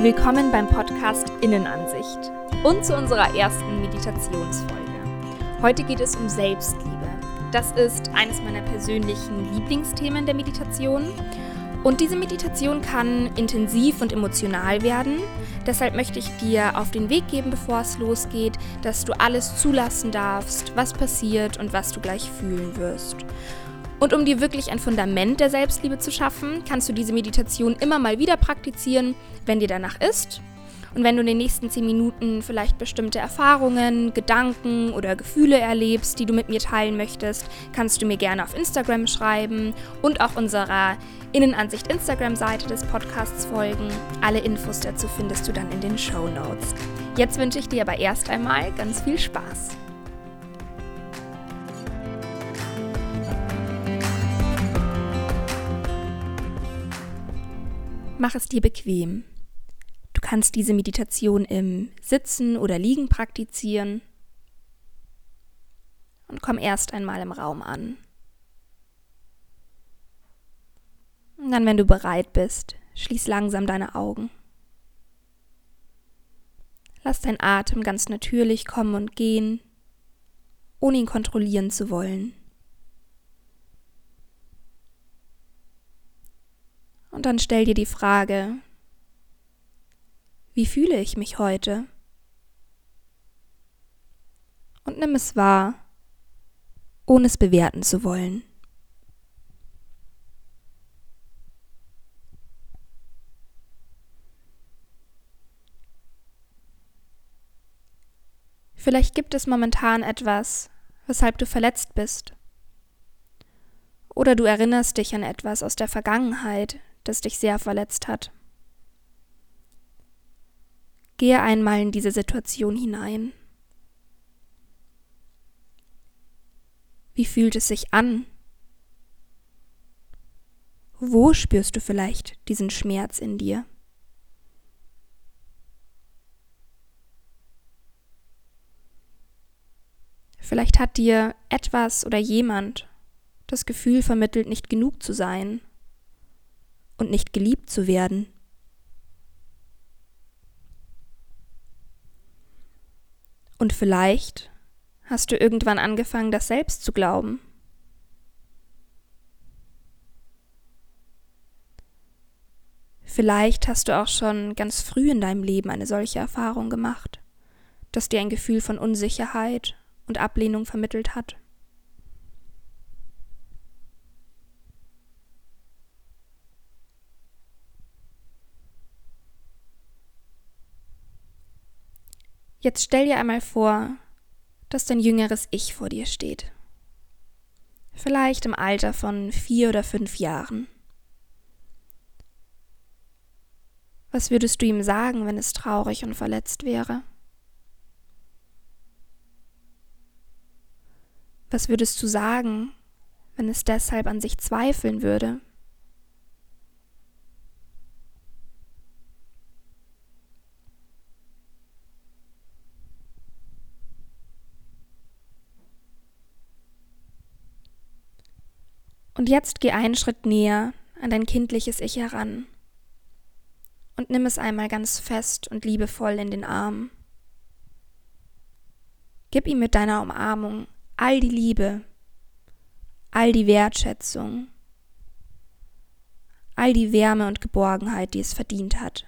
Willkommen beim Podcast Innenansicht und zu unserer ersten Meditationsfolge. Heute geht es um Selbstliebe. Das ist eines meiner persönlichen Lieblingsthemen der Meditation. Und diese Meditation kann intensiv und emotional werden. Deshalb möchte ich dir auf den Weg geben, bevor es losgeht, dass du alles zulassen darfst, was passiert und was du gleich fühlen wirst. Und um dir wirklich ein Fundament der Selbstliebe zu schaffen, kannst du diese Meditation immer mal wieder praktizieren, wenn dir danach ist. Und wenn du in den nächsten 10 Minuten vielleicht bestimmte Erfahrungen, Gedanken oder Gefühle erlebst, die du mit mir teilen möchtest, kannst du mir gerne auf Instagram schreiben und auch unserer Innenansicht Instagram-Seite des Podcasts folgen. Alle Infos dazu findest du dann in den Show Notes. Jetzt wünsche ich dir aber erst einmal ganz viel Spaß. Mach es dir bequem. Du kannst diese Meditation im Sitzen oder Liegen praktizieren. Und komm erst einmal im Raum an. Und dann, wenn du bereit bist, schließ langsam deine Augen. Lass dein Atem ganz natürlich kommen und gehen, ohne ihn kontrollieren zu wollen. Und dann stell dir die Frage, wie fühle ich mich heute? Und nimm es wahr, ohne es bewerten zu wollen. Vielleicht gibt es momentan etwas, weshalb du verletzt bist. Oder du erinnerst dich an etwas aus der Vergangenheit, das dich sehr verletzt hat. Gehe einmal in diese Situation hinein. Wie fühlt es sich an? Wo spürst du vielleicht diesen Schmerz in dir? Vielleicht hat dir etwas oder jemand das Gefühl vermittelt, nicht genug zu sein und nicht geliebt zu werden. Und vielleicht hast du irgendwann angefangen, das selbst zu glauben. Vielleicht hast du auch schon ganz früh in deinem Leben eine solche Erfahrung gemacht, dass dir ein Gefühl von Unsicherheit und Ablehnung vermittelt hat. Jetzt stell dir einmal vor, dass dein jüngeres Ich vor dir steht. Vielleicht im Alter von vier oder fünf Jahren. Was würdest du ihm sagen, wenn es traurig und verletzt wäre? Was würdest du sagen, wenn es deshalb an sich zweifeln würde? Und jetzt geh einen Schritt näher an dein kindliches Ich heran und nimm es einmal ganz fest und liebevoll in den Arm. Gib ihm mit deiner Umarmung all die Liebe, all die Wertschätzung, all die Wärme und Geborgenheit, die es verdient hat.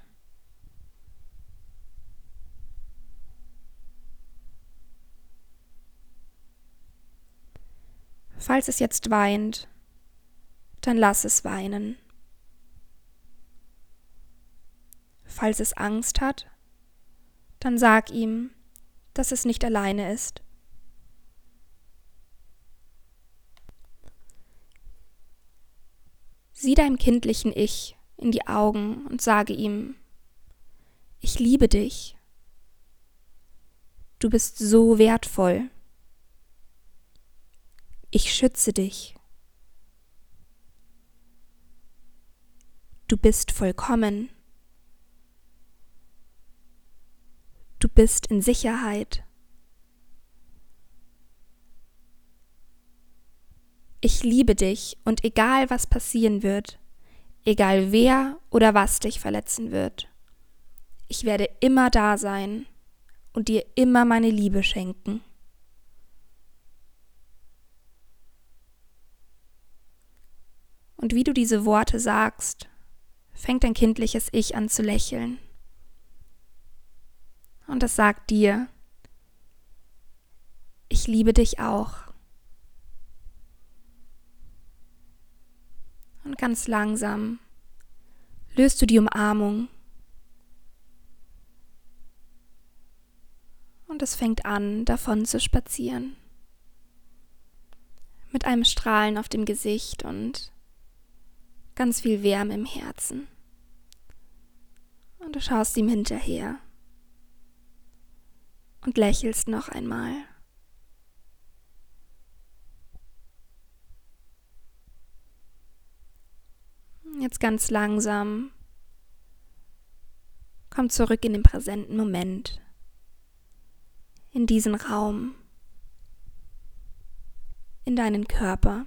Falls es jetzt weint, dann lass es weinen. Falls es Angst hat, dann sag ihm, dass es nicht alleine ist. Sieh deinem kindlichen Ich in die Augen und sage ihm, ich liebe dich. Du bist so wertvoll. Ich schütze dich. Du bist vollkommen. Du bist in Sicherheit. Ich liebe dich und egal was passieren wird, egal wer oder was dich verletzen wird, ich werde immer da sein und dir immer meine Liebe schenken. Und wie du diese Worte sagst, fängt dein kindliches Ich an zu lächeln. Und es sagt dir, ich liebe dich auch. Und ganz langsam löst du die Umarmung. Und es fängt an, davon zu spazieren. Mit einem Strahlen auf dem Gesicht und ganz viel Wärme im Herzen. Und du schaust ihm hinterher und lächelst noch einmal. Jetzt ganz langsam komm zurück in den präsenten Moment, in diesen Raum, in deinen Körper.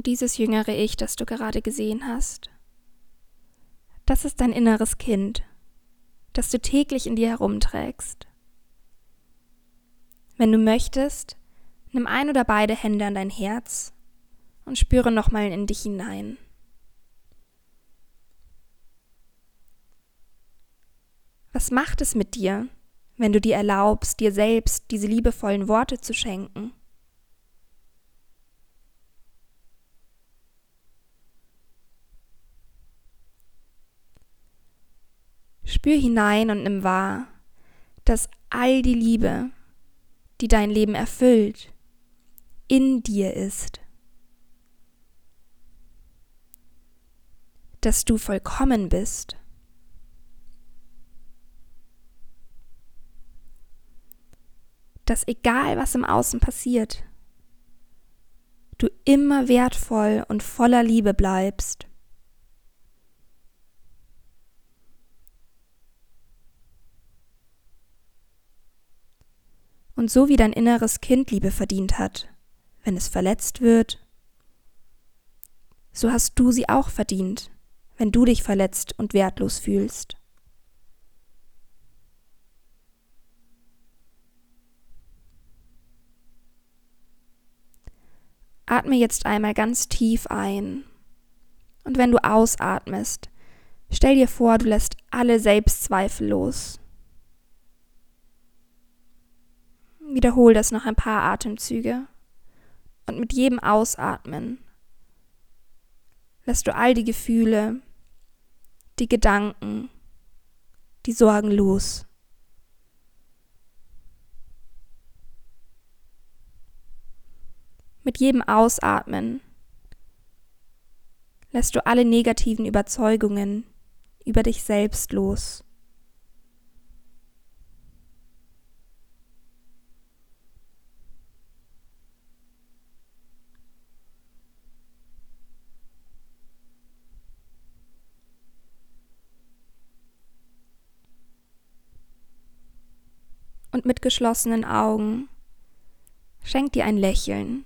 Und dieses jüngere Ich, das du gerade gesehen hast, das ist dein inneres Kind, das du täglich in dir herumträgst. Wenn du möchtest, nimm ein oder beide Hände an dein Herz und spüre nochmal in dich hinein. Was macht es mit dir, wenn du dir erlaubst, dir selbst diese liebevollen Worte zu schenken? Spür hinein und nimm wahr, dass all die Liebe, die dein Leben erfüllt, in dir ist. Dass du vollkommen bist. Dass egal was im Außen passiert, du immer wertvoll und voller Liebe bleibst. Und so wie dein inneres Kind Liebe verdient hat, wenn es verletzt wird, so hast du sie auch verdient, wenn du dich verletzt und wertlos fühlst. Atme jetzt einmal ganz tief ein. Und wenn du ausatmest, stell dir vor, du lässt alle Selbstzweifel los. Wiederhol das noch ein paar Atemzüge. Und mit jedem Ausatmen lässt du all die Gefühle, die Gedanken, die Sorgen los. Mit jedem Ausatmen lässt du alle negativen Überzeugungen über dich selbst los. Und mit geschlossenen Augen schenk dir ein Lächeln.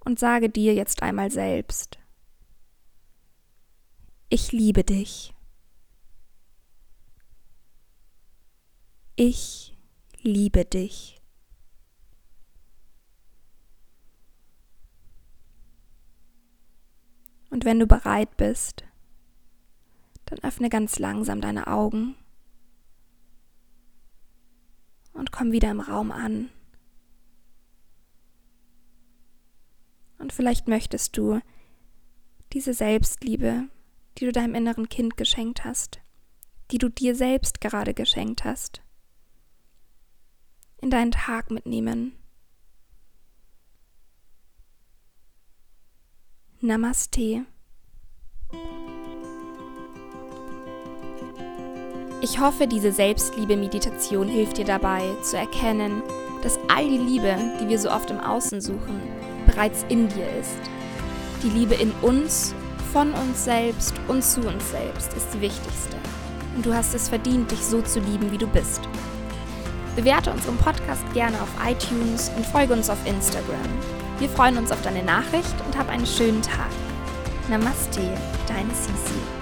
Und sage dir jetzt einmal selbst, ich liebe dich. Ich liebe dich. Und wenn du bereit bist, dann öffne ganz langsam deine Augen und komm wieder im Raum an. Und vielleicht möchtest du diese Selbstliebe, die du deinem inneren Kind geschenkt hast, die du dir selbst gerade geschenkt hast, in deinen Tag mitnehmen. Namaste. Ich hoffe, diese Selbstliebe-Meditation hilft dir dabei zu erkennen, dass all die Liebe, die wir so oft im Außen suchen, bereits in dir ist. Die Liebe in uns, von uns selbst und zu uns selbst ist die wichtigste. Und du hast es verdient, dich so zu lieben, wie du bist. Bewerte unseren Podcast gerne auf iTunes und folge uns auf Instagram. Wir freuen uns auf deine Nachricht und hab einen schönen Tag. Namaste, deine Sisi.